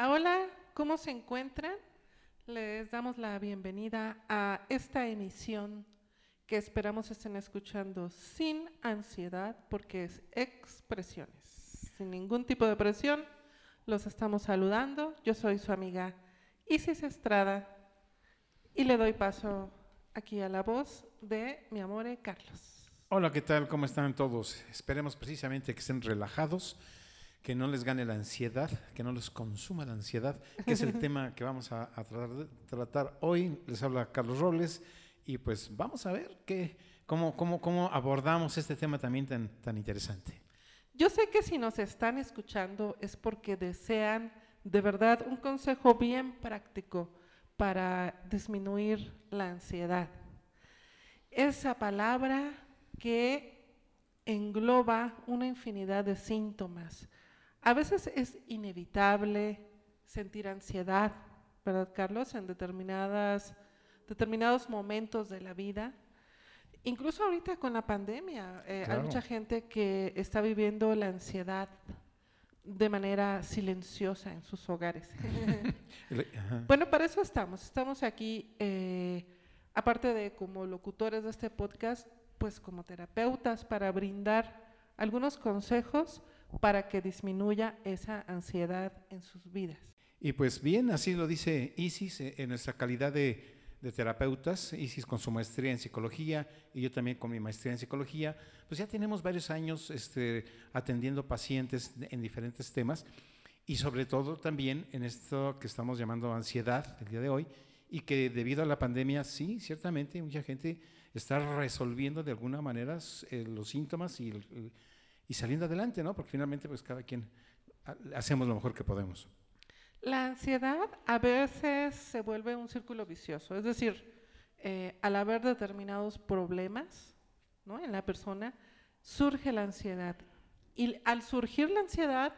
Hola, hola, ¿cómo se encuentran? Les damos la bienvenida a esta emisión que esperamos estén escuchando sin ansiedad porque es expresiones, sin ningún tipo de presión. Los estamos saludando. Yo soy su amiga Isis Estrada y le doy paso aquí a la voz de mi amore Carlos. Hola, ¿qué tal? ¿Cómo están todos? Esperemos precisamente que estén relajados, que no les gane la ansiedad, que no les consuma la ansiedad, que es el tema que vamos a, a tratar, tratar, hoy. Les habla Carlos Robles y pues vamos a ver qué, cómo, cómo, cómo abordamos este tema también tan, tan interesante. Yo sé que si nos están escuchando es porque desean de verdad un consejo bien práctico para disminuir la ansiedad. Esa palabra que engloba una infinidad de síntomas. A veces es inevitable sentir ansiedad, ¿verdad, Carlos? En determinadas, determinados momentos de la vida. Incluso ahorita con la pandemia, eh, Claro. hay mucha gente que está viviendo la ansiedad de manera silenciosa en sus hogares. Bueno, para eso estamos. Estamos aquí, eh, aparte de como locutores de este podcast, pues como terapeutas para brindar algunos consejos para que disminuya esa ansiedad en sus vidas. Y pues bien, así lo dice Isis eh, en nuestra calidad de, terapeutas, Isis con su maestría en psicología y yo también con mi maestría en psicología, pues ya tenemos varios años este, atendiendo pacientes en diferentes temas y sobre todo también en esto que estamos llamando ansiedad el día de hoy y que debido a la pandemia, sí, ciertamente mucha gente está resolviendo de alguna manera eh, los síntomas y, el- y saliendo adelante, ¿no? Porque finalmente pues cada quien ha- hacemos lo mejor que podemos. La ansiedad a veces se vuelve un círculo vicioso, es decir, eh, al haber determinados problemas ¿no? en la persona, surge la ansiedad. Y al surgir la ansiedad,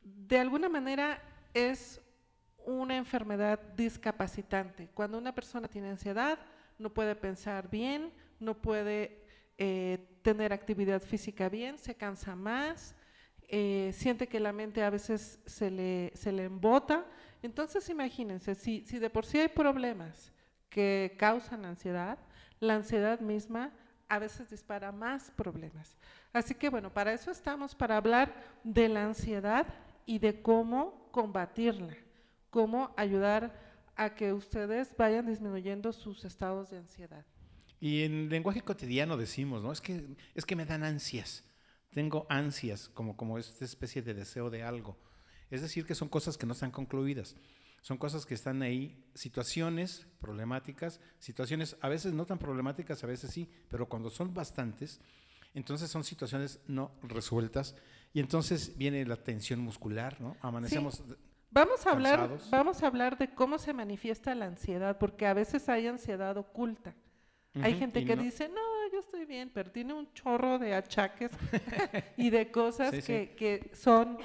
de alguna manera es una enfermedad discapacitante. Cuando una persona tiene ansiedad, no puede pensar bien, no puede eh, tener actividad física bien, se cansa más, eh, siente que la mente a veces se le, se le embota. Entonces imagínense, si, si de por sí hay problemas que causan ansiedad, la ansiedad misma a veces dispara más problemas. Así que bueno, para eso estamos, para hablar de la ansiedad y de cómo combatirla, cómo ayudar a que ustedes vayan disminuyendo sus estados de ansiedad. Y en lenguaje cotidiano decimos, ¿no? Es que, es que me dan ansias. Tengo ansias, como, como esta especie de deseo de algo. Es decir, que son cosas que no están concluidas. Son cosas que están ahí, situaciones problemáticas, situaciones a veces no tan problemáticas, a veces sí, pero cuando son bastantes, entonces son situaciones no resueltas. Y entonces viene la tensión muscular, ¿no? Amanecemos. Vamos a hablar, vamos a hablar de cómo se manifiesta la ansiedad, porque a veces hay ansiedad oculta. Hay gente que no- dice, no, yo estoy bien, pero tiene un chorro de achaques y de cosas Sí, sí. Que, que son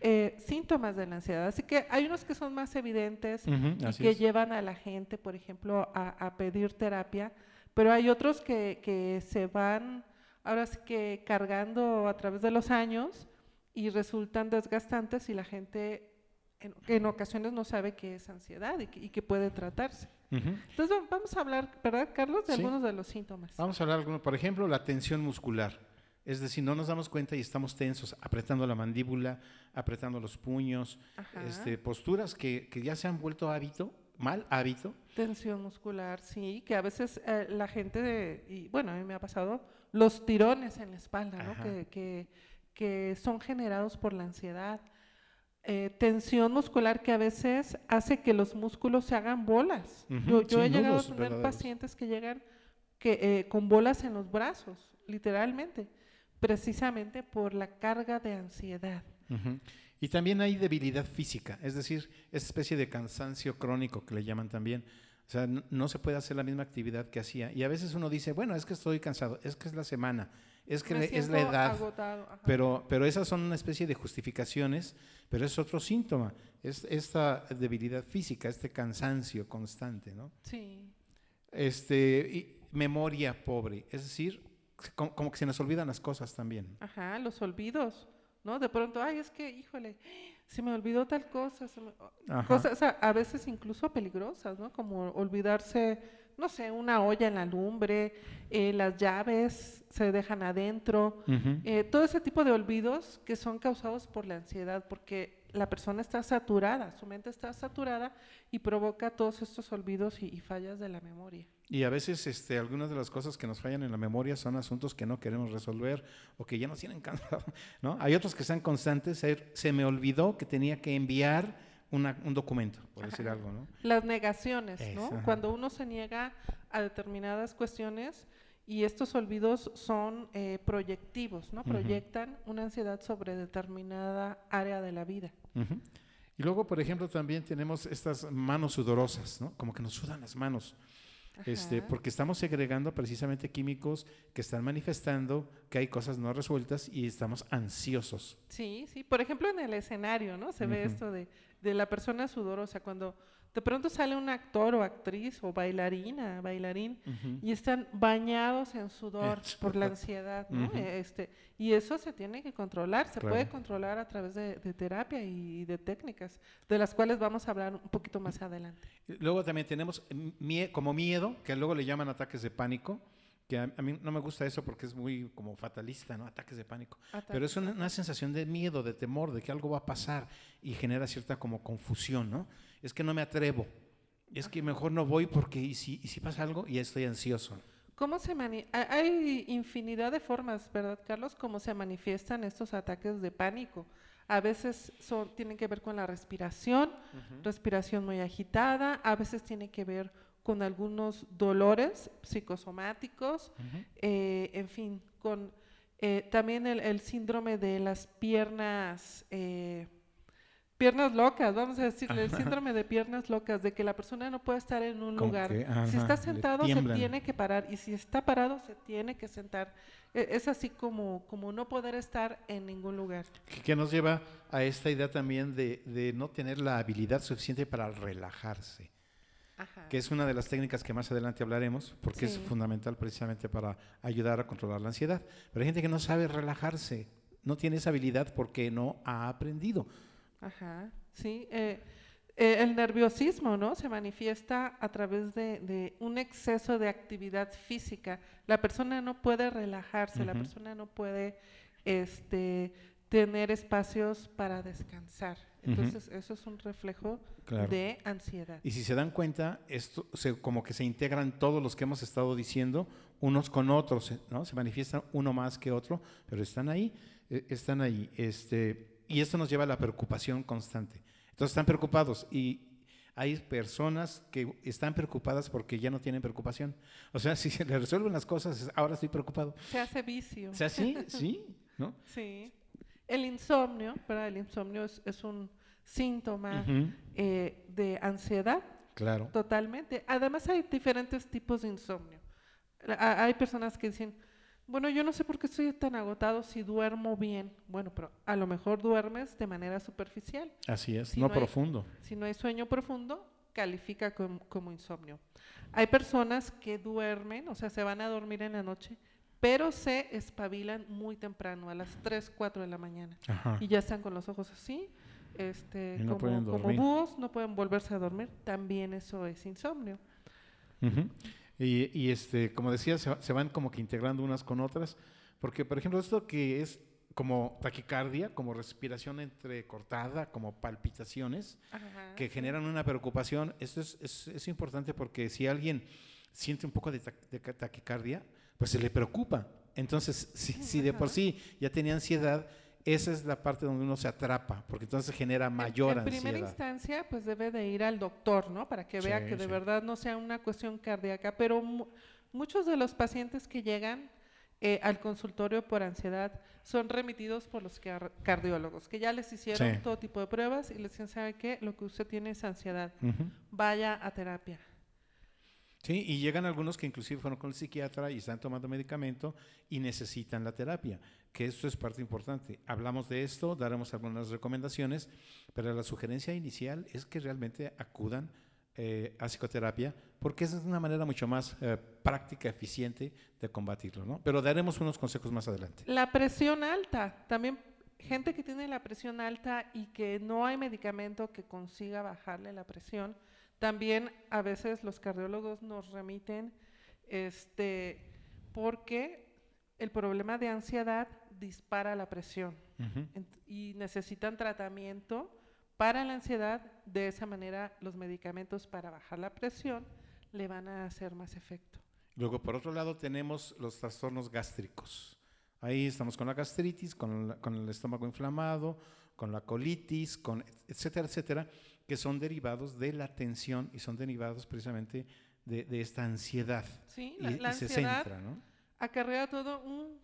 eh, síntomas de la ansiedad. Así que hay unos que son más evidentes y que es. llevan a la gente, por ejemplo, a, a pedir terapia, pero hay otros que, que se van ahora sí que cargando a través de los años y resultan desgastantes y la gente en, en ocasiones no sabe qué es ansiedad y que, y que puede tratarse. Entonces va- vamos a hablar, ¿verdad, Carlos? De Sí. algunos de los síntomas. Vamos a hablar, alguno- por ejemplo, la tensión muscular. Es decir, no nos damos cuenta y estamos tensos, apretando la mandíbula, apretando los puños, este, posturas que, que ya se han vuelto hábito, mal hábito. Tensión muscular, sí, que a veces eh, la gente, de- y bueno, a mí me ha pasado, los tirones en la espalda, ¿no? Que, que, que son generados por la ansiedad. Eh, tensión muscular que a veces hace que los músculos se hagan bolas. Yo yo he llegado a tener verdaderos. pacientes que llegan que, eh, con bolas en los brazos, literalmente, precisamente por la carga de ansiedad. Y también hay debilidad física, es decir, esa especie de cansancio crónico que le llaman también. O sea, no se puede hacer la misma actividad que hacía. Y a veces uno dice, bueno, es que estoy cansado, es que es la semana, es que es la edad. Pero, pero esas son una especie de justificaciones, pero es otro síntoma, es esta debilidad física, este cansancio constante, ¿no? Sí, Este, y memoria pobre, es decir, como, como que se nos olvidan las cosas también. ajá, los olvidos, ¿no? De pronto, ay, es que, híjole, se me olvidó tal cosa, se me- Ajá. cosas a, a veces incluso peligrosas, ¿no? Como olvidarse, no sé, una olla en la lumbre, eh, las llaves se dejan adentro, eh, todo ese tipo de olvidos que son causados por la ansiedad, porque la persona está saturada, su mente está saturada y provoca todos estos olvidos y, y fallas de la memoria. Y a veces este, algunas de las cosas que nos fallan en la memoria son asuntos que no queremos resolver o que ya nos tienen cansado, ¿no? Hay otros que están constantes, se, se me olvidó que tenía que enviar una- un documento, por decir algo, ¿no? Las negaciones, ¿no? Ajá. Cuando uno se niega a determinadas cuestiones y estos olvidos son eh, proyectivos, ¿no? Proyectan una ansiedad sobre determinada área de la vida. Y luego, por ejemplo, también tenemos estas manos sudorosas, ¿no? Como que nos sudan las manos. Este, porque estamos segregando precisamente químicos que están manifestando que hay cosas no resueltas y estamos ansiosos. Sí, sí. Por ejemplo, en el escenario, ¿no? Se ve Ujú. esto de, de la persona sudorosa. Cuando de pronto sale un actor o actriz o bailarina, bailarín, y están bañados en sudor por la ansiedad, ¿no? Este, y eso se tiene que controlar, se puede controlar a través de, de terapia y de técnicas, de las cuales vamos a hablar un poquito más adelante. Luego también tenemos mie- como miedo, que luego le llaman ataques de pánico, que a, a mí no me gusta eso porque es muy como fatalista, ¿no? Ataques de pánico. Pero es una, una sensación de miedo, de temor, de que algo va a pasar y genera cierta como confusión, ¿no? Es que no me atrevo. Es que mejor no voy porque y si, y si pasa algo y ya estoy ansioso. ¿Cómo se mani- ha- Hay infinidad de formas, ¿verdad, Carlos? Cómo se manifiestan estos ataques de pánico. A veces son, tienen que ver con la respiración, respiración muy agitada, a veces tiene que ver con algunos dolores psicosomáticos, eh, en fin, con eh, también el, el síndrome de las piernas, eh, piernas locas, vamos a decirle, el síndrome de piernas locas, de que la persona no puede estar en un lugar. que, si está sentado, se tiene que parar, y si está parado, se tiene que sentar. E- Es así como, como no poder estar en ningún lugar. Que- nos lleva a esta idea también de, de no tener la habilidad suficiente para relajarse. Ajá. que es una de las técnicas que más adelante hablaremos, porque es Sí. fundamental precisamente para ayudar a controlar la ansiedad. Pero hay gente que no sabe relajarse, no tiene esa habilidad porque no ha aprendido. Ajá, sí. eh, eh, el nerviosismo, ¿no? Se manifiesta a través de, de un exceso de actividad física. La persona no puede relajarse, la persona no puede este, tener espacios para descansar. Entonces, eso es un reflejo Claro. de ansiedad. Y si se dan cuenta, esto se- como que se integran todos los que hemos estado diciendo unos con otros, ¿no? Se manifiestan uno más que otro, pero están ahí, eh, están ahí. Este, y esto nos lleva a la preocupación constante. Entonces están preocupados y hay personas que están preocupadas porque ya no tienen preocupación. O sea, si se le resuelven las cosas, ahora estoy preocupado. Se hace vicio. O sea, sí, sí, ¿no? Sí. El insomnio, ¿verdad? El insomnio es, es un síntoma eh, de ansiedad Claro. Totalmente. Además hay diferentes tipos de insomnio. Ha- Hay personas que dicen, bueno, yo no sé por qué estoy tan agotado si duermo bien. Bueno, pero a lo mejor duermes de manera superficial. Así es, Si no, no hay- profundo. Si no hay sueño profundo, califica com- como, insomnio. Hay personas que duermen, o sea, se van a dormir en la noche, pero se espabilan muy temprano, a las 3, 4 de la mañana Ajá. y ya están con los ojos así, este, no como, como búhos, no pueden volverse a dormir, también eso es insomnio. Ujú. Y, y, este, como decía, se, se van como que integrando unas con otras, porque por ejemplo esto que es como taquicardia, como respiración entrecortada, como palpitaciones, Ajá, que generan una preocupación, esto es, es- es importante porque si alguien siente un poco de, ta- de ca- taquicardia, pues se le preocupa. Entonces, si, si de por sí ya tenía ansiedad, esa es la parte donde uno se atrapa, porque entonces genera En- mayor en, primera ansiedad. instancia, pues debe de ir al doctor, ¿no? Para que vea Sí, que de sí. verdad no sea una cuestión cardíaca, pero mu- muchos de los pacientes que llegan eh, al consultorio por ansiedad son remitidos por los car- cardiólogos, que ya les hicieron Sí. todo tipo de pruebas y les dicen, ¿sabe qué? Lo que usted tiene es ansiedad. Vaya a terapia. Sí, y llegan algunos que inclusive fueron con el psiquiatra y están tomando medicamento y necesitan la terapia, que esto es parte importante. Hablamos de esto, daremos algunas recomendaciones, pero la sugerencia inicial es que realmente acudan eh, a psicoterapia, porque esa es una manera mucho más eh, práctica, eficiente de combatirlo, ¿no? Pero daremos unos consejos más adelante. La presión alta, también gente que tiene la presión alta y que no hay medicamento que consiga bajarle la presión, también a veces los cardiólogos nos remiten este porque el problema de ansiedad dispara la presión y necesitan tratamiento para la ansiedad, de esa manera los medicamentos para bajar la presión le van a hacer más efecto. Luego, por otro lado, tenemos los trastornos gástricos. Ahí estamos con la gastritis, con, la- con el estómago inflamado, con la colitis, con etcétera, etcétera, que son derivados de la tensión y son derivados precisamente de, de esta ansiedad. Sí, Y, la, la y se ansiedad centra, ¿no? acarrea todo un,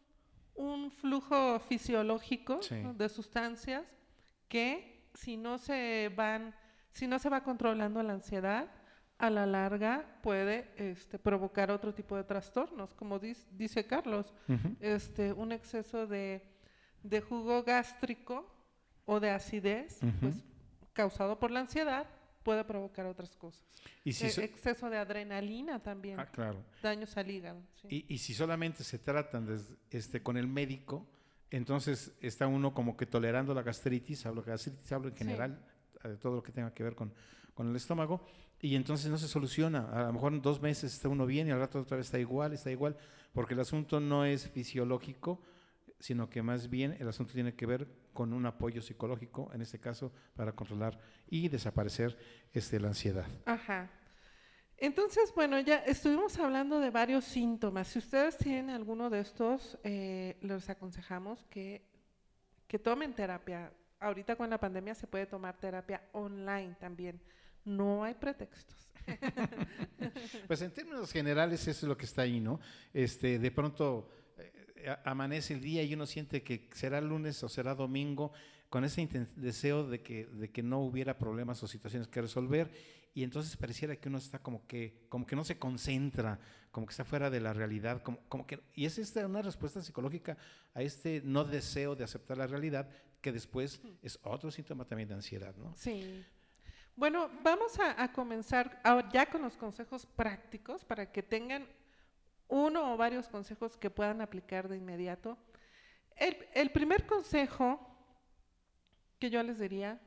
un flujo fisiológico Sí. ¿no? de sustancias que si no se van, si no se va controlando la ansiedad, a la larga puede este, provocar otro tipo de trastornos, como dis- dice Carlos, este, un exceso de, de jugo gástrico o de acidez, pues causado por la ansiedad, puede provocar otras cosas. Y si E- so- exceso de adrenalina también, ah, claro. daños al hígado. sí. Y, y si solamente se tratan este, con el médico, entonces está uno como que tolerando la gastritis, hablo de gastritis, hablo en general, eh, de todo lo que tenga que ver con, con el estómago, y entonces no se soluciona. A lo mejor en dos meses está uno bien y al rato otra vez está igual, está igual, porque el asunto no es fisiológico, sino que más bien el asunto tiene que ver con un apoyo psicológico, en este caso, para controlar y desaparecer este, la ansiedad. Ajá. Entonces, bueno, ya estuvimos hablando de varios síntomas. Si ustedes tienen alguno de estos, eh, les aconsejamos que, que tomen terapia. Ahorita con la pandemia se puede tomar terapia online también. No hay pretextos. Pues en términos generales eso es lo que está ahí, ¿no? Este, de pronto amanece el día y uno siente que será lunes o será domingo con ese deseo de que, de que no hubiera problemas o situaciones que resolver y entonces pareciera que uno está como que, como que no se concentra, como que está fuera de la realidad, como, como que, y es esta una respuesta psicológica a este no deseo de aceptar la realidad que después es otro síntoma también de ansiedad, ¿no? Sí. Bueno, vamos a, a comenzar ya con los consejos prácticos para que tengan uno o varios consejos que puedan aplicar de inmediato. El, el primer consejo que yo les diría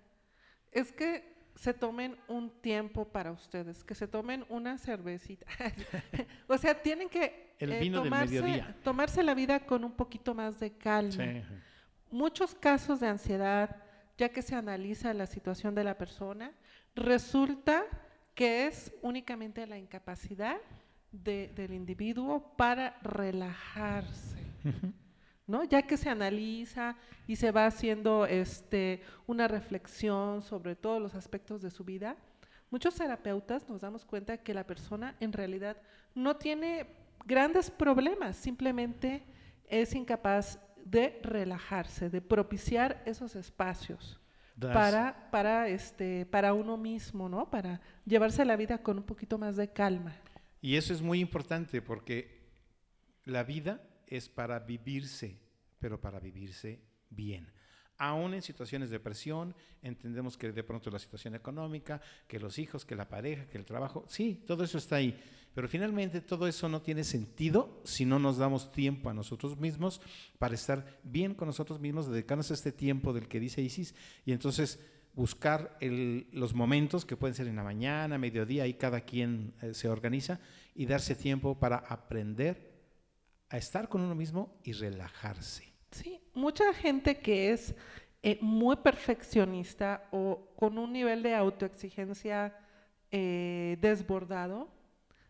es que se tomen un tiempo para ustedes, que se tomen una cervecita. o sea, tienen que El vino del tomarse, la vida con un poquito más de calma Sí. muchos casos de ansiedad, ya que se analiza la situación de la persona, resulta que es únicamente la incapacidad de- del individuo para relajarse. ¿no? Ya que se analiza y se va haciendo este, una reflexión sobre todos los aspectos de su vida, muchos terapeutas nos damos cuenta que la persona en realidad no tiene grandes problemas, simplemente es incapaz de relajarse, de propiciar esos espacios para, para, este, para uno mismo, ¿no? Para llevarse la vida con un poquito más de calma. Y eso es muy importante porque la vida es para vivirse, pero para vivirse bien. Aún en situaciones de presión, entendemos que de pronto la situación económica, que los hijos, que la pareja, que el trabajo, sí, todo eso está ahí. Pero finalmente todo eso no tiene sentido si no nos damos tiempo a nosotros mismos para estar bien con nosotros mismos, dedicarnos a este tiempo del que dice Isis y entonces buscar los momentos que pueden ser en la mañana, mediodía, y cada quien eh, se organiza y darse tiempo para aprender a estar con uno mismo y relajarse. Sí, mucha gente que es eh, muy perfeccionista o con un nivel de autoexigencia eh, desbordado,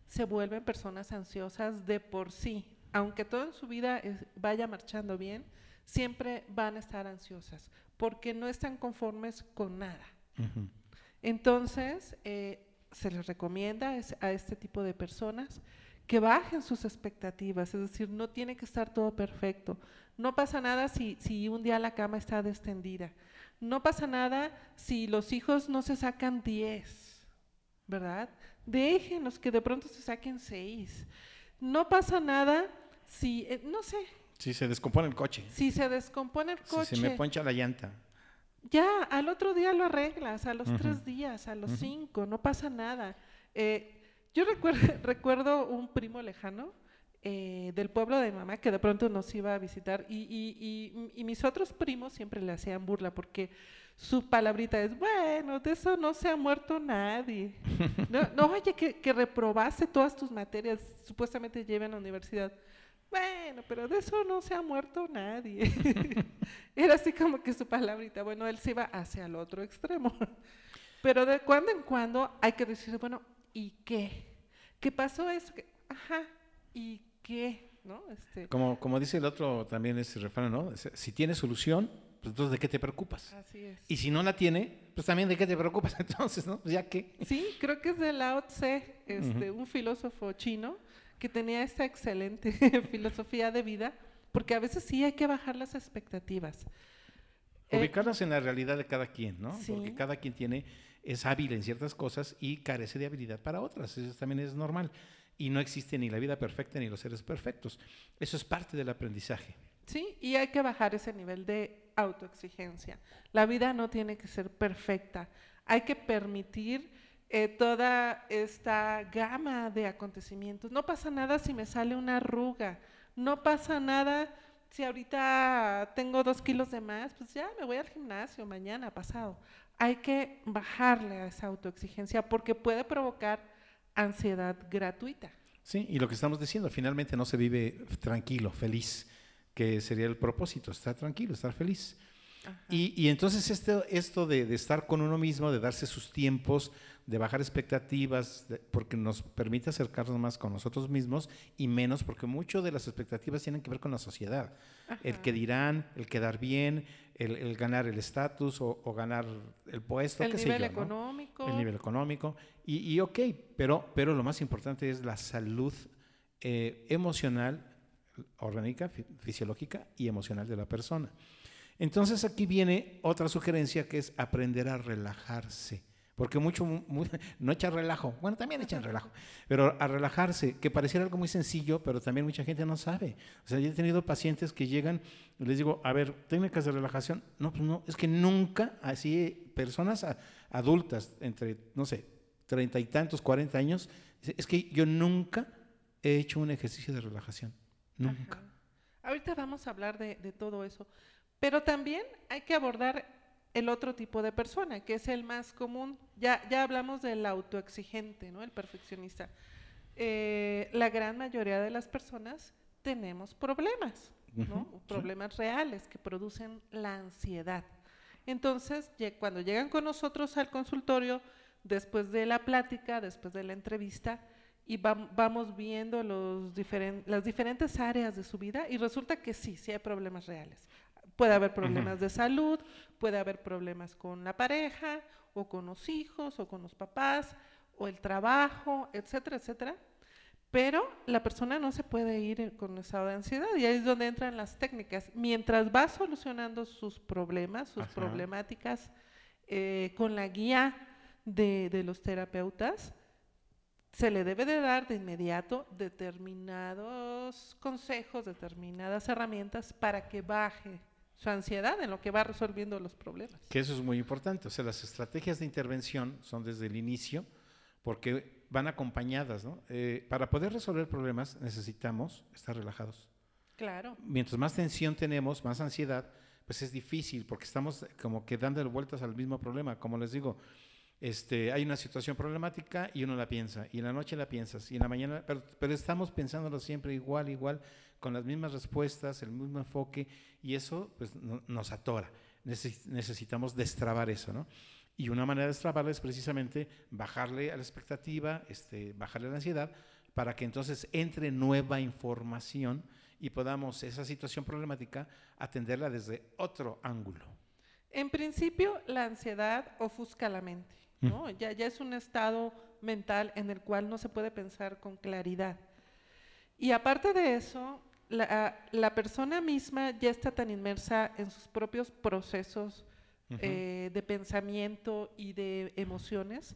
se vuelven personas ansiosas de por sí. Aunque todo en su vida vaya marchando bien, siempre van a estar ansiosas porque no están conformes con nada. Entonces, eh, se les recomienda es- a este tipo de personas que bajen sus expectativas, es decir, no tiene que estar todo perfecto. No pasa nada si, si un día la cama está destendida. No pasa nada si los hijos no se sacan 10, ¿verdad? Déjenos que de pronto se saquen 6. No pasa nada si, eh, no sé. Si se descompone el coche. Si se descompone el coche. Si se me poncha la llanta. Ya, al otro día lo arreglas, a los tres días, a los cinco, no pasa nada. Eh, yo recuerdo, recuerdo un primo lejano eh, del pueblo de mi mamá que de pronto nos iba a visitar y, y, y, mis otros primos siempre le hacían burla porque su palabrita es, bueno, de eso no se ha muerto nadie. no, no oye, que, que reprobaste todas tus materias, supuestamente llevan a la universidad. Bueno, pero de eso no se ha muerto nadie. Era así como que su palabrita, bueno, él se iba hacia el otro extremo. pero de cuando en cuando hay que decir, bueno, ¿y qué? ¿Qué pasó eso? Ajá, ¿y qué? ¿No? Este, como, como dice el otro también ese refrán, ¿no? Si tiene solución, pues entonces ¿de qué te preocupas? Así es. Y si no la tiene, pues también ¿de qué te preocupas? Entonces, ¿no? Pues ya que... Sí, creo que es de Lao Tse, este, un filósofo chino, que tenía esta excelente filosofía de vida, porque a veces sí hay que bajar las expectativas. Ubicarlas en la realidad de cada quien, ¿no? Porque cada quien tiene es hábil en ciertas cosas y carece de habilidad para otras. Eso también es normal. Y no existe ni la vida perfecta ni los seres perfectos. Eso es parte del aprendizaje. Sí, y hay que bajar ese nivel de autoexigencia. La vida no tiene que ser perfecta. Hay que permitir eh, toda esta gama de acontecimientos. No pasa nada si me sale una arruga. No pasa nada si ahorita tengo dos kilos de más, pues ya me voy al gimnasio mañana, pasado hay que bajarle a esa autoexigencia porque puede provocar ansiedad gratuita. Sí, y lo que estamos diciendo, finalmente no se vive tranquilo, feliz, que sería el propósito, estar tranquilo, estar feliz. Y, y, entonces esto, esto de, de, estar con uno mismo, de darse sus tiempos, de bajar expectativas, porque nos permite acercarnos más con nosotros mismos y menos porque mucho de las expectativas tienen que ver con la sociedad. El que dirán, el quedar bien, el, ganar el estatus o, ganar el puesto, el nivel económico. El nivel económico. Y, y, ok, pero, pero lo más importante es la salud eh, emocional, orgánica, fisiológica y emocional de la persona. Entonces aquí viene otra sugerencia que es aprender a relajarse. Porque mucho, no echan relajo, bueno, también echan relajo, pero a relajarse, que pareciera algo muy sencillo, pero también mucha gente no sabe. O sea, yo he tenido pacientes que llegan y les digo, a ver, técnicas de relajación. No, pues no, es que nunca, así, personas adultas, entre, no sé, treinta y tantos, cuarenta años, es que yo nunca he hecho un ejercicio de relajación. Nunca. Ahorita vamos a hablar de, de todo eso, pero también hay que abordar el otro tipo de persona, que es el más común. Ya, ya hablamos del autoexigente, ¿no? el perfeccionista. Eh, la gran mayoría de las personas tenemos problemas, ¿no? problemas reales que producen la ansiedad. Entonces, cuando llegan con nosotros al consultorio, después de la plática, después de la entrevista, y vamos viendo los las diferentes áreas de su vida y resulta que sí, sí hay problemas reales. Puede haber problemas de salud, puede haber problemas con la pareja, o con los hijos, o con los papás, o el trabajo, etcétera, etcétera. Pero la persona no se puede ir con estado de ansiedad y ahí es donde entran las técnicas. Mientras va solucionando sus problemas, sus problemáticas, eh, con la guía de, de los terapeutas, se le debe de dar de inmediato determinados consejos, determinadas herramientas para que baje su ansiedad en lo que va resolviendo los problemas. Que eso es muy importante. O sea, las estrategias de intervención son desde el inicio porque van acompañadas, ¿no? Eh, para poder resolver problemas necesitamos estar relajados. Claro. Mientras más tensión tenemos, más ansiedad, pues es difícil porque estamos como que dando vueltas al mismo problema. Como les digo, este, hay una situación problemática y uno la piensa, y en la noche la piensas, y en la mañana, pero, pero estamos pensándolo siempre igual, igual, con las mismas respuestas, el mismo enfoque, y eso pues, nos atora. necesitamos destrabar eso, ¿no? Y una manera de destrabarlo es precisamente bajarle a la expectativa, este, bajarle a la ansiedad, para que entonces entre nueva información y podamos esa situación problemática atenderla desde otro ángulo. En principio, la ansiedad ofusca la mente, ¿no? Ya, ya es un estado mental en el cual no se puede pensar con claridad. Y aparte de eso, la, la persona misma ya está tan inmersa en sus propios procesos eh, de pensamiento y de emociones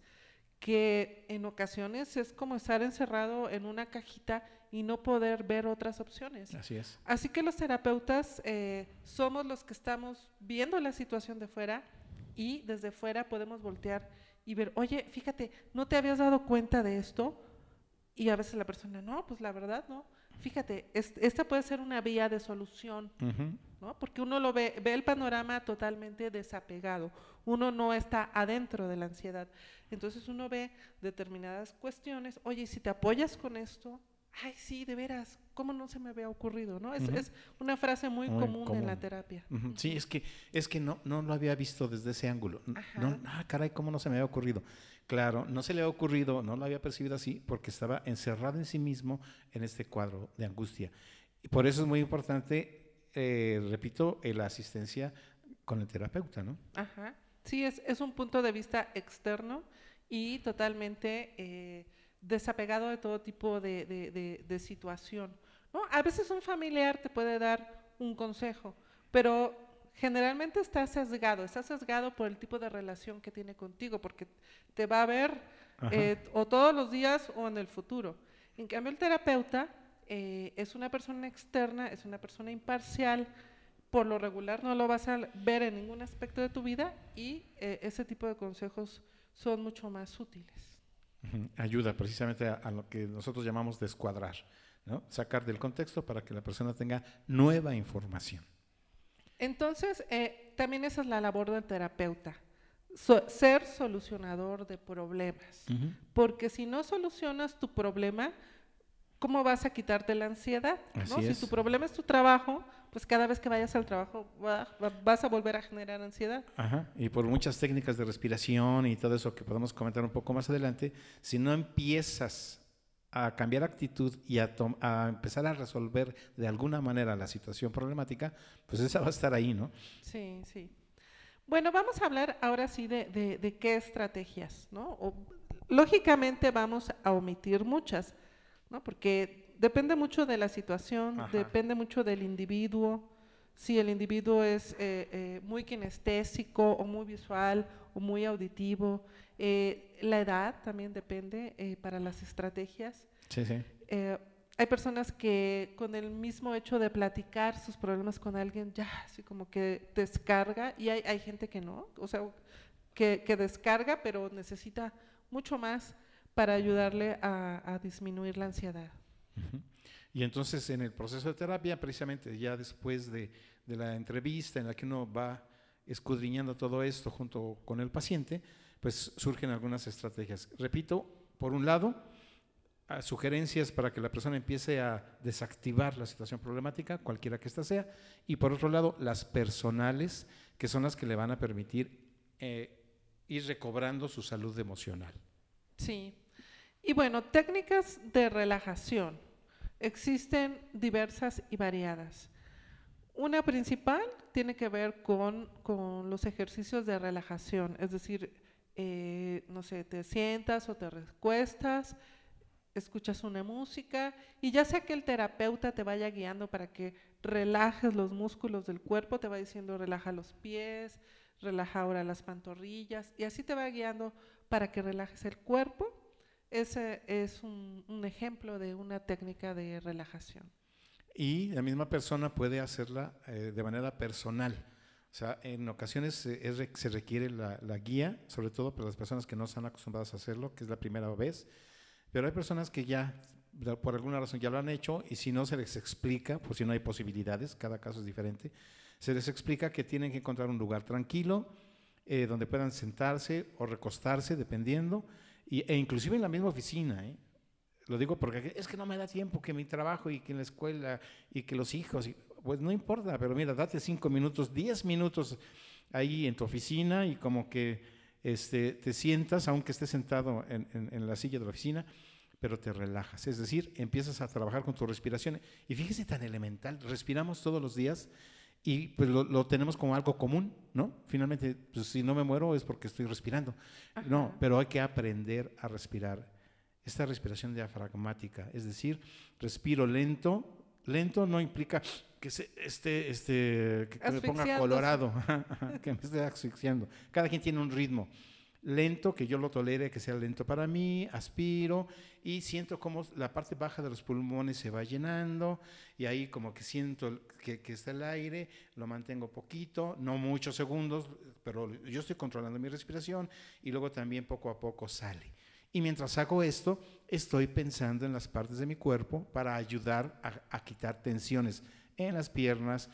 que en ocasiones es como estar encerrado en una cajita y no poder ver otras opciones. Así es. Así que los terapeutas eh, somos los que estamos viendo la situación de fuera y desde fuera podemos voltear y ver, oye, fíjate, ¿no te habías dado cuenta de esto? Y a veces la persona, no, pues la verdad no. Fíjate, esta puede ser una vía de solución, ¿no? Porque uno lo ve, ve el panorama totalmente desapegado. Uno no está adentro de la ansiedad. Entonces uno ve determinadas cuestiones, oye, si te apoyas con esto, ay, sí, de veras, ¿cómo no se me había ocurrido? ¿no? Es, es una frase muy, común, en la terapia. Sí, es que, es que no, no lo había visto desde ese ángulo. No, ah, caray, ¿cómo no se me había ocurrido? Claro, no se le había ocurrido, no lo había percibido así, porque estaba encerrado en sí mismo en este cuadro de angustia. Y por eso es muy importante, eh, repito, la asistencia con el terapeuta, ¿no? Ajá. Sí, es, es un punto de vista externo y totalmente... Eh, desapegado de todo tipo de, situación. ¿no? A veces un familiar te puede dar un consejo, pero generalmente está sesgado, está sesgado por el tipo de relación que tiene contigo, porque te va a ver eh, o todos los días o en el futuro. En cambio, el terapeuta eh, es una persona externa, es una persona imparcial, por lo regular no lo vas a ver en ningún aspecto de tu vida y eh, ese tipo de consejos son mucho más útiles. Ayuda precisamente a, lo que nosotros llamamos descuadrar, ¿no? sacar del contexto para que la persona tenga nueva información. Entonces, eh, también esa es la labor del terapeuta, ser solucionador de problemas, porque si no solucionas tu problema, ¿cómo vas a quitarte la ansiedad? Si tu problema es tu trabajo, pues cada vez que vayas al trabajo vas a volver a generar ansiedad. Ajá, y por muchas técnicas de respiración y todo eso que podemos comentar un poco más adelante, si no empiezas a cambiar actitud y a, a, empezar a resolver de alguna manera la situación problemática, pues esa va a estar ahí, ¿no? Sí, sí. Bueno, vamos a hablar ahora sí de, de, qué estrategias, ¿no? lógicamente vamos a omitir muchas, ¿no? Porque depende mucho de la situación, depende mucho del individuo. Si el individuo es eh, eh, muy kinestésico o muy visual o muy auditivo. Eh, la edad también depende para las estrategias. Sí, sí. hay personas que con el mismo hecho de platicar sus problemas con alguien, ya así como que descarga, y hay, hay gente que no, o sea, que, que, descarga, pero necesita mucho más para ayudarle a, a disminuir la ansiedad. Y entonces en el proceso de terapia, precisamente ya después de, la entrevista en la que uno va escudriñando todo esto junto con el paciente, pues surgen algunas estrategias. Repito, por un lado, sugerencias para que la persona empiece a desactivar la situación problemática, cualquiera que ésta sea, y por otro lado, las personales, que son las que le van a permitir eh, ir recobrando su salud emocional. Sí. Y bueno, técnicas de relajación. Existen diversas y variadas. Una principal tiene que ver con, los ejercicios de relajación, es decir, eh, no sé, te sientas o te recuestas, escuchas una música y ya sea que el terapeuta te vaya guiando para que relajes los músculos del cuerpo, te va diciendo relaja los pies, relaja ahora las pantorrillas y así te va guiando para que relajes el cuerpo ese es un, ejemplo de una técnica de relajación. Y la misma persona puede hacerla eh, de manera personal. O sea, en ocasiones se requiere la, guía, sobre todo para las personas que no están acostumbradas a hacerlo, que es la primera vez. Pero hay personas que ya, por alguna razón, ya lo han hecho y si no se les explica, por si no hay posibilidades, cada caso es diferente, se les explica que tienen que encontrar un lugar tranquilo eh, donde puedan sentarse o recostarse, dependiendo, e inclusive en la misma oficina, ¿eh? Lo digo porque es que no me da tiempo que mi trabajo y que en la escuela y que los hijos, pues no importa, pero mira, date cinco minutos, diez minutos ahí en tu oficina y como que este, te sientas, aunque estés sentado en, en, la silla de la oficina, pero te relajas. Es decir, empiezas a trabajar con tu respiración. Y fíjese tan elemental, respiramos todos los días y pues lo, tenemos como algo común, ¿no? Finalmente, pues, si no me muero es porque estoy respirando. No, pero hay que aprender a respirar esta respiración diafragmática, es decir, respiro lento, lento no implica que se, este, este, que, me ponga colorado, que me esté asfixiando. Cada quien tiene un ritmo lento, que yo lo tolere, que sea lento para mí, aspiro y siento como la parte baja de los pulmones se va llenando y ahí como que siento que, que, está el aire, lo mantengo poquito, no muchos segundos, pero yo estoy controlando mi respiración y luego también poco a poco sale. Y mientras hago esto, estoy pensando en las partes de mi cuerpo para ayudar a, quitar tensiones en las piernas,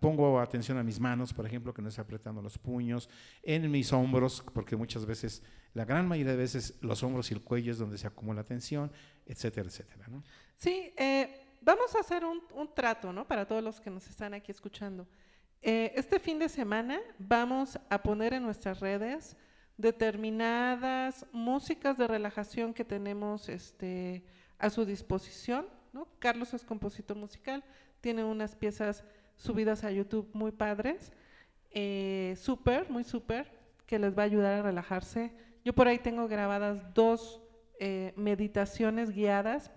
pongo atención a mis manos, por ejemplo, que no esté apretando los puños, en mis hombros, porque muchas veces, la gran mayoría de veces, los hombros y el cuello es donde se acumula tensión, etcétera, etcétera. ¿no? Sí, eh, vamos a hacer un, trato, ¿no? Para todos los que nos están aquí escuchando. Eh, este fin de semana vamos a poner en nuestras redes determinadas músicas de relajación que tenemos este, a su disposición. ¿no? Carlos es compositor musical, tiene unas piezas subidas a YouTube muy padres, eh, súper, muy súper, que les va a ayudar a relajarse. Yo por ahí tengo grabadas dos eh, meditaciones guiadas.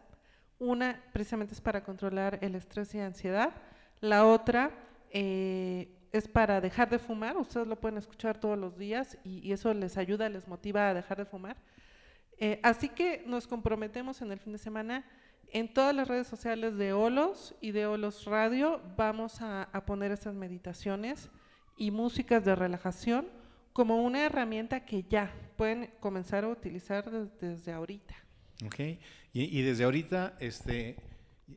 Una precisamente es para controlar el estrés y ansiedad. La otra eh, es para dejar de fumar, ustedes lo pueden escuchar todos los días y, eso les ayuda, les motiva a dejar de fumar. Eh, así que nos comprometemos en el fin de semana en todas las redes sociales de Olos y de Olos Radio, vamos a, poner estas meditaciones y músicas de relajación como una herramienta que ya pueden comenzar a utilizar desde, ahorita. Ok, y, y, desde ahorita este,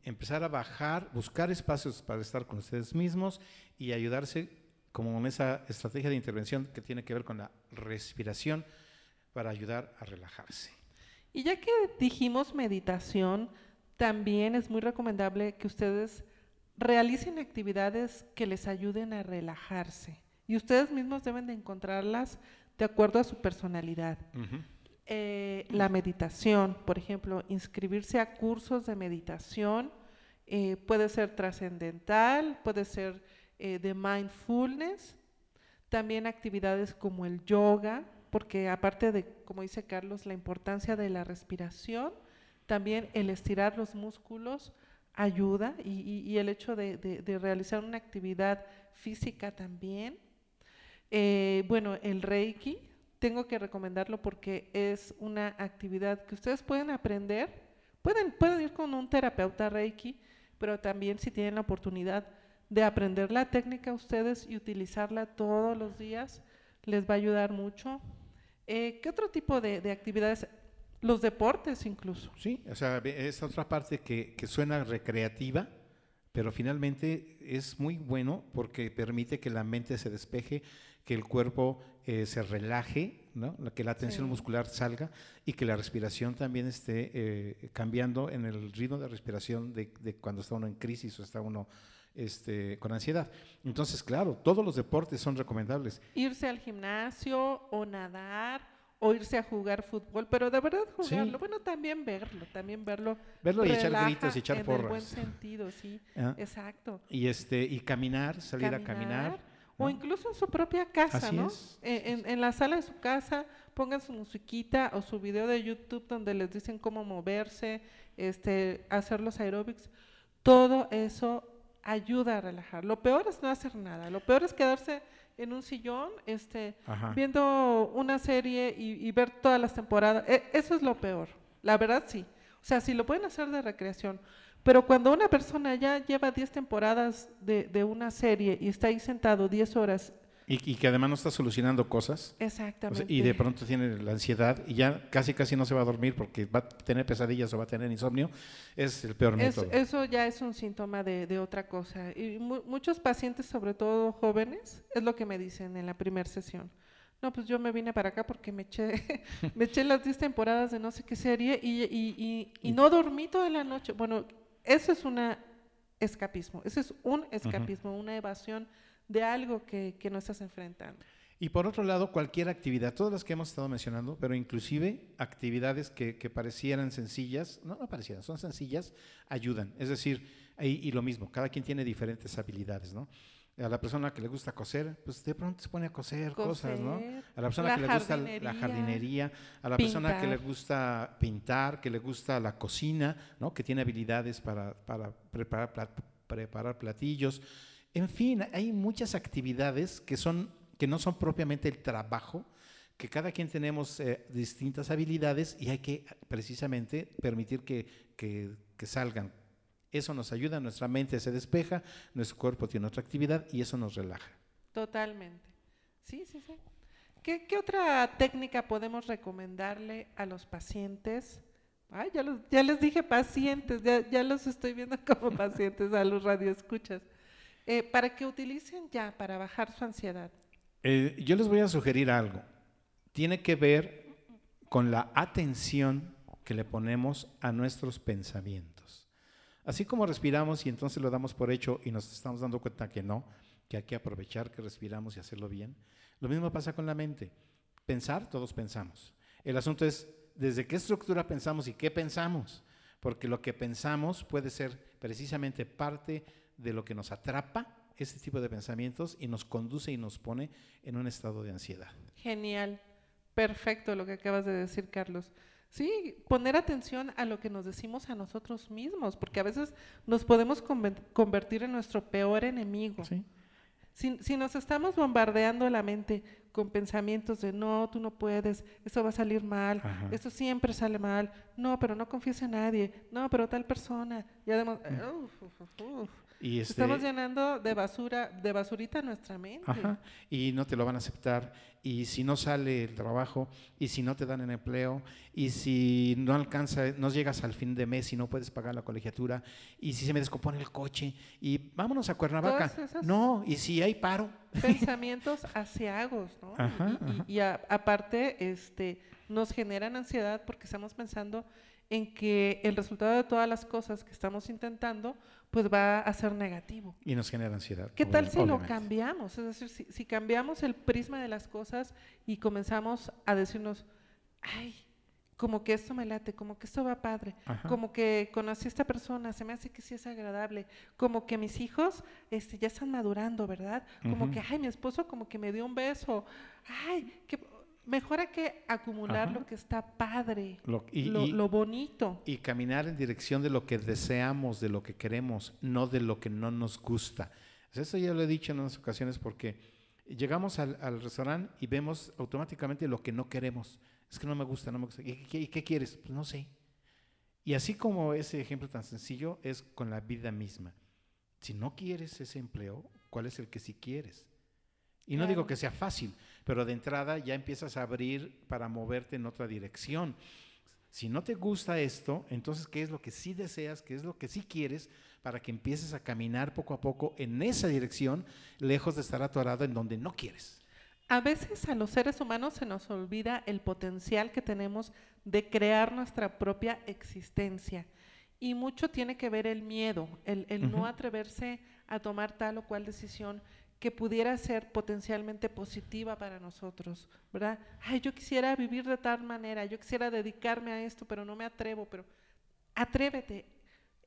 empezar a bajar, buscar espacios para estar con ustedes mismos y ayudarse como en esa estrategia de intervención que tiene que ver con la respiración para ayudar a relajarse. Y ya que dijimos meditación, también es muy recomendable que ustedes realicen actividades que les ayuden a relajarse. Y ustedes mismos deben de encontrarlas de acuerdo a su personalidad. Eh, la meditación, por ejemplo, inscribirse a cursos de meditación eh, puede ser trascendental, puede ser eh, de mindfulness, también actividades como el yoga, porque aparte de, como dice Carlos, la importancia de la respiración, también el estirar los músculos ayuda y, el hecho de, realizar una actividad física también. Eh, bueno, el Reiki, tengo que recomendarlo porque es una actividad que ustedes pueden aprender, pueden, pueden ir con un terapeuta Reiki, pero también si tienen la oportunidad de aprender la técnica ustedes y utilizarla todos los días, les va a ayudar mucho. Eh, ¿Qué otro tipo de, actividades? Los deportes incluso. Sí, o sea, es otra parte que, suena recreativa, pero finalmente es muy bueno porque permite que la mente se despeje, que el cuerpo eh, se relaje, ¿no? que la tensión muscular salga y que la respiración también esté eh, cambiando en el ritmo de respiración de, de, cuando está uno en crisis o está uno este, con ansiedad. Entonces, claro, todos los deportes son recomendables. Irse al gimnasio o nadar o irse a jugar fútbol, pero de verdad jugarlo, bueno, también verlo, también verlo. Verlo y echar gritos y echar porras. En buen sentido, sí, ah. exacto. Y este y caminar, salir a caminar. O incluso en su propia casa, ¿no? En, en, la sala de su casa, pongan su musiquita o su video de YouTube donde les dicen cómo moverse, este, hacer los aeróbics. Todo eso ayuda a relajar. Lo peor es no hacer nada. Lo peor es quedarse en un sillón, este, viendo una serie y, ver todas las temporadas. E, eso es lo peor. La verdad sí. O sea, si lo pueden hacer de recreación. Pero cuando una persona ya lleva 10 temporadas de, de, una serie y está ahí sentado 10 horas y, que además no está solucionando cosas. Exactamente. y de pronto tiene la ansiedad y ya casi casi no se va a dormir porque va a tener pesadillas o va a tener insomnio. Es el peor método. Eso ya es un síntoma de, de otra cosa. Y muchos pacientes, sobre todo jóvenes, es lo que me dicen en la primera sesión. No, pues yo me vine para acá porque me eché, me eché las 10 temporadas de no sé qué serie y, y, y, no dormí toda la noche. Bueno, eso es un escapismo, eso es un escapismo, una evasión de algo que, que no estás enfrentando. Y por otro lado, cualquier actividad, todas las que hemos estado mencionando, pero inclusive actividades que, que parecieran sencillas, no, no parecieran, son sencillas, ayudan. Es decir, y, y, lo mismo, cada quien tiene diferentes habilidades, ¿no? A la persona que le gusta coser, pues de pronto se pone a coser, cosas, ¿no? A la persona la que le gusta la jardinería, a la persona que le gusta pintar, que le gusta la cocina, ¿no? Que tiene habilidades para, para preparar, plat- preparar platillos. En fin, hay muchas actividades que, son, que no son propiamente el trabajo, que cada quien tenemos eh, distintas habilidades y hay que precisamente permitir que, que- salgan. Eso nos ayuda, nuestra mente se despeja, nuestro cuerpo tiene otra actividad y eso nos relaja. Totalmente. Sí, sí, sí. ¿Qué, qué otra técnica podemos recomendarle a los pacientes? Ay, ya, los- ya les dije pacientes, ya, ya los estoy viendo como pacientes a los radioescuchas. Eh, para que utilicen ya para bajar su ansiedad. Eh, yo les voy a sugerir algo. Tiene que ver con la atención que le ponemos a nuestros pensamientos. Así como respiramos y entonces lo damos por hecho y nos estamos dando cuenta que no, que hay que aprovechar que respiramos y hacerlo bien, lo mismo pasa con la mente. Pensar, todos pensamos. El asunto es desde qué estructura pensamos y qué pensamos, porque lo que pensamos puede ser precisamente parte de lo que nos atrapa, ese tipo de pensamientos, y nos conduce y nos pone en un estado de ansiedad. Genial. Perfecto lo que acabas de decir, Carlos. Sí, poner atención a lo que nos decimos a nosotros mismos, porque a veces nos podemos convertir en nuestro peor enemigo. ¿Sí? Si, si nos estamos bombardeando la mente con pensamientos de no, tú no puedes, esto va a salir mal, Ajá. esto siempre sale mal, no, pero no confíes en nadie, no, pero tal persona, y además, uf. Y este, estamos llenando de basura, de basurita nuestra mente. Ajá, y no te lo van a aceptar, y si no sale el trabajo, y si no te dan el empleo, y si no alcanza, no llegas al fin de mes y no puedes pagar la colegiatura, y si se me descompone el coche, y vámonos a Cuernavaca. No, y si hay paro. pensamientos asiagos, ¿no? Y- Ajá, y, ajá. y a- aparte, este, nos generan ansiedad porque estamos pensando en que el resultado de todas las cosas que estamos intentando, pues va a ser negativo. Y nos genera ansiedad. ¿Qué tal si lo cambiamos? Es decir, si, si cambiamos el prisma de las cosas y comenzamos a decirnos, ay, como que esto me late, como que esto va padre, Ajá. como que conocí a esta persona, se me hace que sí es agradable, como que mis hijos este, ya están madurando, ¿verdad? Como que, ay, mi esposo como que me dio un beso, ay, que mejor hay que acumular Ajá. lo que está padre, Lo- y- lo, y- lo bonito. Y caminar en dirección de lo que deseamos, de lo que queremos, no de lo que no nos gusta. Eso ya lo he dicho en unas ocasiones porque llegamos al, al restaurante y vemos automáticamente lo que no queremos. Es que no me gusta, no me gusta. ¿Y qué, qué quieres? Pues no sé. Y así como ese ejemplo tan sencillo es con la vida misma. Si no quieres ese empleo, ¿cuál es el que sí quieres? Y no digo Claro. que sea fácil, pero de entrada ya empiezas a abrir para moverte en otra dirección. Si no te gusta esto, entonces, ¿qué es lo que sí deseas? ¿Qué es lo que sí quieres? Para que empieces a caminar poco a poco en esa dirección, lejos de estar atorado en donde no quieres. A veces a los seres humanos se nos olvida el potencial que tenemos de crear nuestra propia existencia. Y mucho tiene que ver el miedo, el, el no atreverse a tomar tal o cual decisión que pudiera ser potencialmente positiva para nosotros, ¿verdad? Ay, yo quisiera vivir de tal manera, yo quisiera dedicarme a esto, pero no me atrevo, pero atrévete.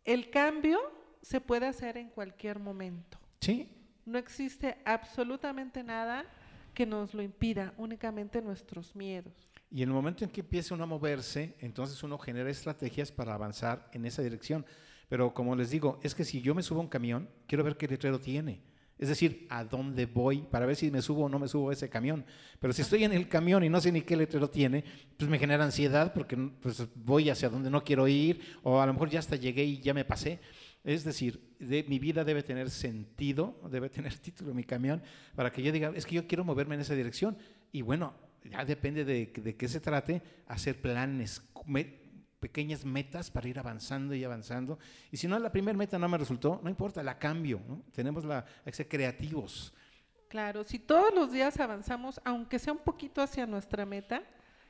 El cambio se puede hacer en cualquier momento. Sí, No existe absolutamente nada que nos lo impida, únicamente nuestros miedos. Y en el momento en que empiece uno a moverse, entonces uno genera estrategias para avanzar en esa dirección. Pero como les digo, es que si yo me subo a un camión, quiero ver qué letrero tiene. Es decir, a dónde voy para ver si me subo o no me subo a ese camión. Pero si estoy en el camión y no sé ni qué letrero tiene, pues me genera ansiedad porque pues, voy hacia donde no quiero ir o a lo mejor ya hasta llegué y ya me pasé. Es decir, de, mi vida debe tener sentido, debe tener título mi camión para que yo diga, es que yo quiero moverme en esa dirección. Y bueno, ya depende de, de qué se trate, hacer planes, pequeñas metas para ir avanzando y avanzando. Y si no, la primera meta no me resultó, no importa, la cambio. ¿no? Tenemos la, hay que ser creativos. Claro, si todos los días avanzamos, aunque sea un poquito hacia nuestra meta,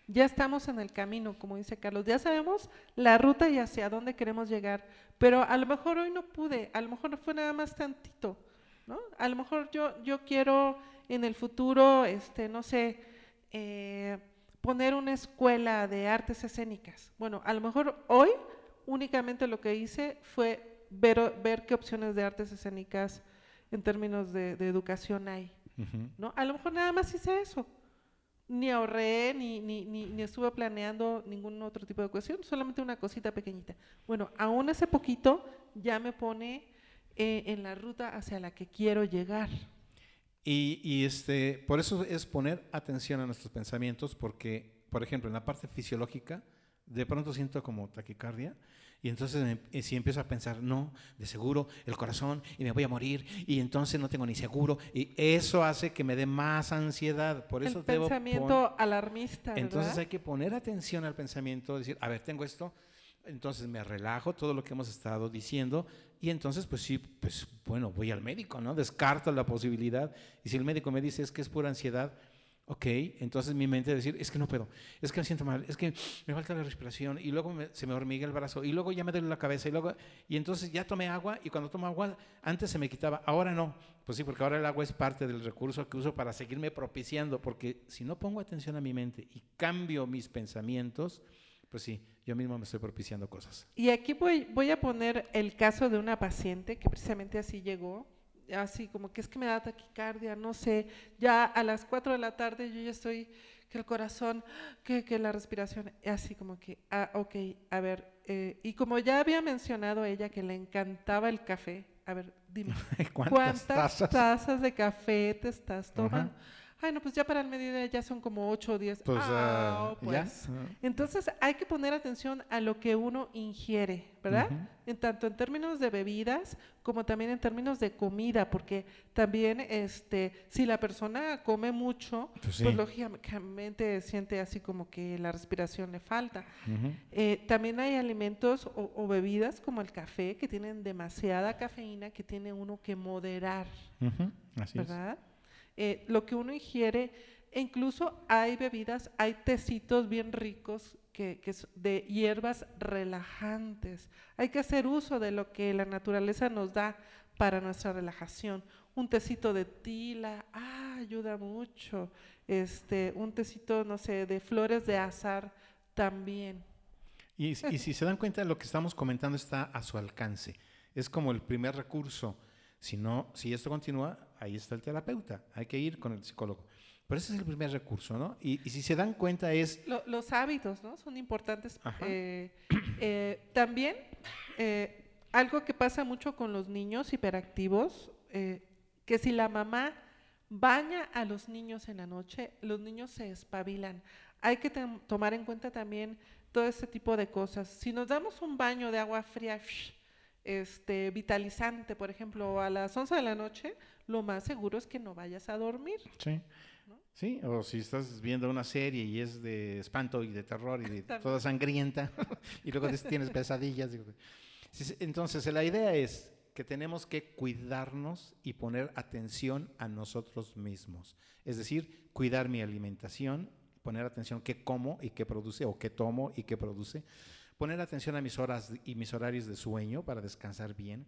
ya estamos en el camino, como dice Carlos, ya sabemos la ruta y hacia dónde queremos llegar, pero a lo mejor hoy no pude, a lo mejor fue nada más tantito, ¿no? A lo mejor yo, yo quiero en el futuro, este, no sé, eh, poner una escuela de artes escénicas. Bueno, a lo mejor hoy únicamente lo que hice fue ver, ver qué opciones de artes escénicas en términos de, de educación hay. ¿no? A lo mejor nada más hice eso. Ni ahorré, ni, ni, ni, ni estuve planeando ningún otro tipo de cuestión, solamente una cosita pequeñita. Bueno, aún ese poquito ya me pone eh, en la ruta hacia la que quiero llegar. Y, y, este, por eso es poner atención a nuestros pensamientos, porque, por ejemplo, en la parte fisiológica, de pronto siento como taquicardia, y entonces me- si empiezo a pensar, no, de seguro el corazón, y me voy a morir, y entonces no tengo ni seguro, y eso hace que me dé más ansiedad. Por eso El debo pensamiento alarmista, Entonces ¿verdad? hay que poner atención al pensamiento, decir, a ver, tengo esto, entonces me relajo todo lo que hemos estado diciendo y entonces pues sí, pues bueno, voy al médico, ¿no? Descarto la posibilidad y si el médico me dice es que es pura ansiedad, ok, entonces mi mente decir, es que no puedo, es que me siento mal, es que me falta la respiración y luego me- se me hormiga el brazo y luego ya me duele la cabeza y luego, y entonces ya tomé agua y cuando tomo agua, antes se me quitaba, ahora no, pues sí, porque ahora el agua es parte del recurso que uso para seguirme propiciando, porque si no pongo atención a mi mente y cambio mis pensamientos, pues sí, yo mismo me estoy propiciando cosas. Y aquí voy, voy a poner el caso de una paciente que precisamente así llegó, así como que es que me da taquicardia, no sé, ya a las 4 de la tarde yo ya estoy, que el corazón, que, que la respiración, así como que, ah, ok, a ver, eh, y como ya había mencionado ella que le encantaba el café, a ver, dime, ¿Cuántas, ¿cuántas tazas? tazas de café te estás Ajá. Ay, no, pues ya para el mediodía ya son como 8 o 10. Pues, ah, ah, pues. ya. Entonces hay que poner atención a lo que uno ingiere, ¿verdad? En tanto en términos de bebidas como también en términos de comida, porque también este, si la persona come mucho, Pues sí. pues lógicamente siente así como que la respiración le falta. Eh, también hay alimentos o, o bebidas como el café que tienen demasiada cafeína que tiene uno que moderar. Ujú, Así es. Eh, lo que uno ingiere, e incluso hay bebidas, hay tecitos bien ricos que, que de hierbas relajantes. Hay que hacer uso de lo que la naturaleza nos da para nuestra relajación. Un tecito de tila, ah, ayuda mucho. Este, un tecito, no sé, de flores de azar también. Y, y si se dan cuenta, lo que estamos comentando está a su alcance. Es como el primer recurso. Si no, si esto continúa, ahí está el terapeuta. Hay que ir con el psicólogo. Pero ese es el primer recurso, ¿no? Y, y si se dan cuenta es, Lo- los hábitos, ¿no? Son importantes. Eh, eh, también, eh, algo que pasa mucho con los niños hiperactivos, eh, que si la mamá baña a los niños en la noche, los niños se espabilan. Hay que tomar en cuenta también todo ese tipo de cosas. Si nos damos un baño de agua fría, este, vitalizante, por ejemplo, a las 11 de la noche, lo más seguro es que no vayas a dormir. sí, sí, o si estás viendo una serie y es de espanto y de terror y de toda sangrienta y luego tienes pesadillas. Entonces, la idea es que tenemos que cuidarnos y poner atención a nosotros mismos. Es decir, cuidar mi alimentación, poner atención qué como y qué produce, o qué tomo y qué produce. Poner atención a mis horas y mis horarios de sueño para descansar bien.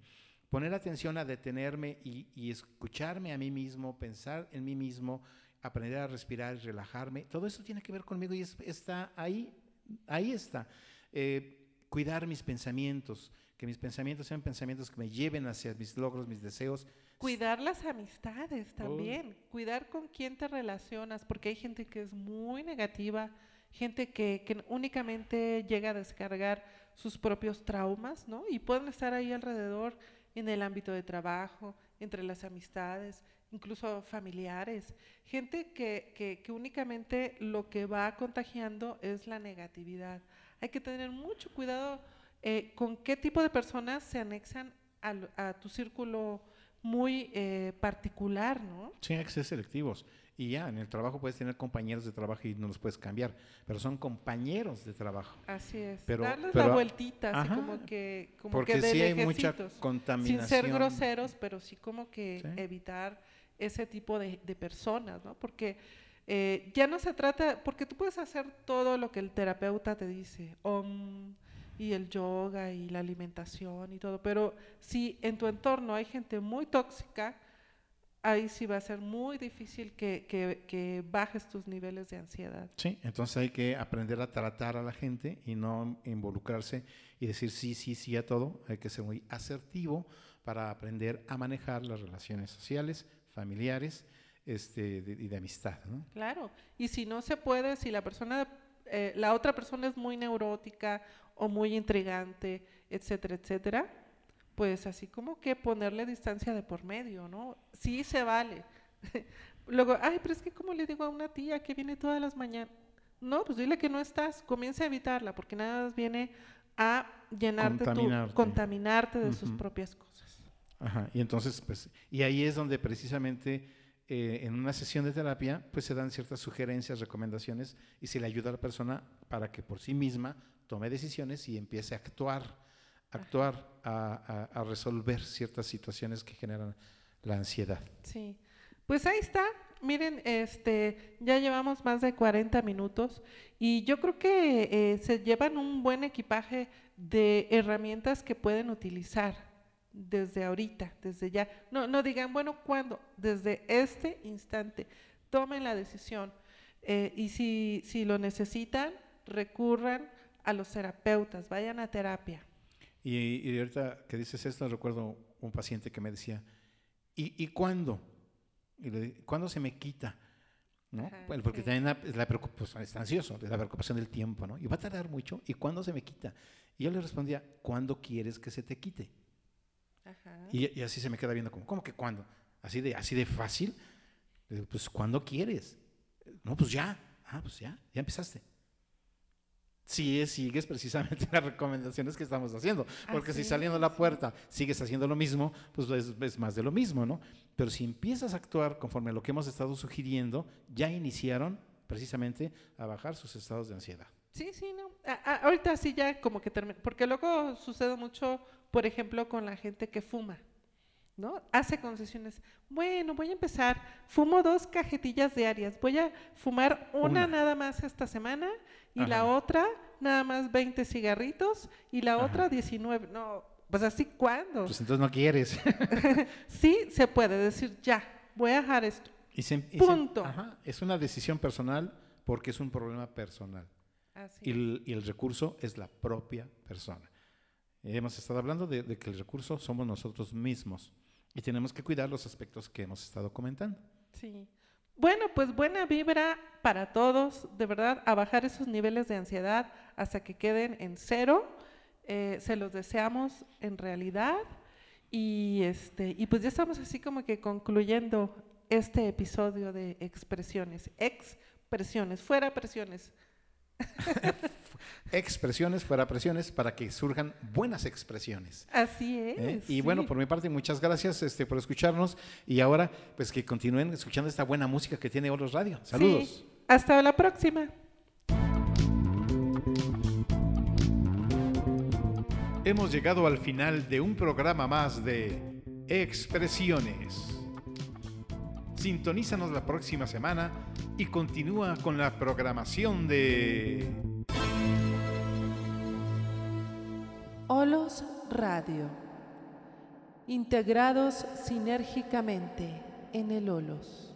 Poner atención a detenerme y, y escucharme a mí mismo, pensar en mí mismo, aprender a respirar y relajarme. Todo eso tiene que ver conmigo y es- está ahí, ahí está. Eh, cuidar mis pensamientos, que mis pensamientos sean pensamientos que me lleven hacia mis logros, mis deseos. Cuidar las amistades también, cuidar con quién te relacionas, porque hay gente que es muy negativa, gente que, que únicamente llega a descargar sus propios traumas, ¿no? Y pueden estar ahí alrededor en el ámbito de trabajo, entre las amistades, incluso familiares. Gente que, que, únicamente lo que va contagiando es la negatividad. Hay que tener mucho cuidado eh, con qué tipo de personas se anexan al- a, tu círculo muy eh, particular, ¿no? Sí, hay que selectivos. Y ya, en el trabajo puedes tener compañeros de trabajo y no los puedes cambiar, pero son compañeros de trabajo. Así es. Pero- Darles pero- la vueltita, así como que, como Porque que de sí hay mucha contaminación. sin ser groseros, pero sí como que Sí. evitar ese tipo de, de personas, ¿no? Porque eh, ya no se trata, porque tú puedes hacer todo lo que el terapeuta te dice, om, y el yoga y la alimentación y todo, pero si en tu entorno hay gente muy tóxica, ahí sí va a ser muy difícil que, que, que, bajes tus niveles de ansiedad. Sí, entonces hay que aprender a tratar a la gente y no involucrarse y decir sí, sí, sí a todo. Hay que ser muy asertivo para aprender a manejar las relaciones sociales, familiares este, y de, de, amistad. ¿no? Claro, y si no se puede, si la persona, eh, la otra persona es muy neurótica o muy intrigante, etcétera, etcétera, pues así como que ponerle distancia de por medio, ¿no? Sí se vale. Luego, ay, pero es que como le digo a una tía que viene todas las mañanas, no, pues dile que no estás, comienza a evitarla, porque nada más viene a llenarte, contaminarte, tu, contaminarte de uh -huh. sus propias cosas. Ajá, y entonces, pues, y ahí es donde precisamente eh, en una sesión de terapia, pues se dan ciertas sugerencias, recomendaciones, y se le ayuda a la persona para que por sí misma tome decisiones y empiece a actuar actuar a, resolver ciertas situaciones que generan la ansiedad. Sí, pues ahí está. Miren, este, ya llevamos más de 40 minutos y yo creo que eh, se llevan un buen equipaje de herramientas que pueden utilizar desde ahorita, desde ya. No, no digan, bueno, ¿cuándo? Desde este instante. Tomen la decisión eh, y si, si lo necesitan, recurran a los terapeutas, vayan a terapia. Y, y, ahorita que dices esto, recuerdo un paciente que me decía, ¿y, y cuándo? Y le, ¿Cuándo se me quita? ¿no? Ajá, bueno, porque sí. también la, la preocupación, está ansioso, la preocupación del tiempo, ¿no? Y va a tardar mucho, ¿y cuándo se me quita? Y yo le respondía, ¿cuándo quieres que se te quite? Ajá. Y, y, así se me queda viendo como, ¿cómo que cuándo? Así de, así de fácil. Le digo, pues, ¿cuándo quieres? No, pues ya. Ah, pues ya, ya empezaste si sigues precisamente las recomendaciones que estamos haciendo. Porque así, si saliendo a la puerta sigues haciendo lo mismo, pues es, es, más de lo mismo, ¿no? Pero si empiezas a actuar conforme a lo que hemos estado sugiriendo, ya iniciaron precisamente a bajar sus estados de ansiedad. Sí, sí, no. A, a, ahorita sí ya como que termina, porque luego sucede mucho, por ejemplo, con la gente que fuma. ¿No? Hace concesiones. Bueno, voy a empezar. Fumo dos cajetillas diarias. Voy a fumar una, una. nada más esta semana y Ajá. la otra nada más 20 cigarritos y la Ajá. otra 19. No, pues así, ¿cuándo? Pues entonces no quieres. sí, se puede decir, ya, voy a dejar esto. Y se, y Punto. Se, ajá, es una decisión personal porque es un problema personal. Así y, el, y el recurso es la propia persona. Hemos estado hablando de, de, que el recurso somos nosotros mismos y tenemos que cuidar los aspectos que hemos estado comentando. Sí. Bueno, pues buena vibra para todos, de verdad, a bajar esos niveles de ansiedad hasta que queden en cero. Eh, se los deseamos en realidad. Y, este, y pues ya estamos así como que concluyendo este episodio de expresiones. Expresiones, fuera presiones. expresiones fuera presiones para que surjan buenas expresiones. Así es. ¿Eh? Y sí. bueno, por mi parte, muchas gracias este, por escucharnos y ahora pues que continúen escuchando esta buena música que tiene Olos Radio. Saludos. Sí. Hasta la próxima. Hemos llegado al final de un programa más de Expresiones. Sintonízanos la próxima semana y continúa con la programación de Olos Radio, integrados sinérgicamente en el Olos.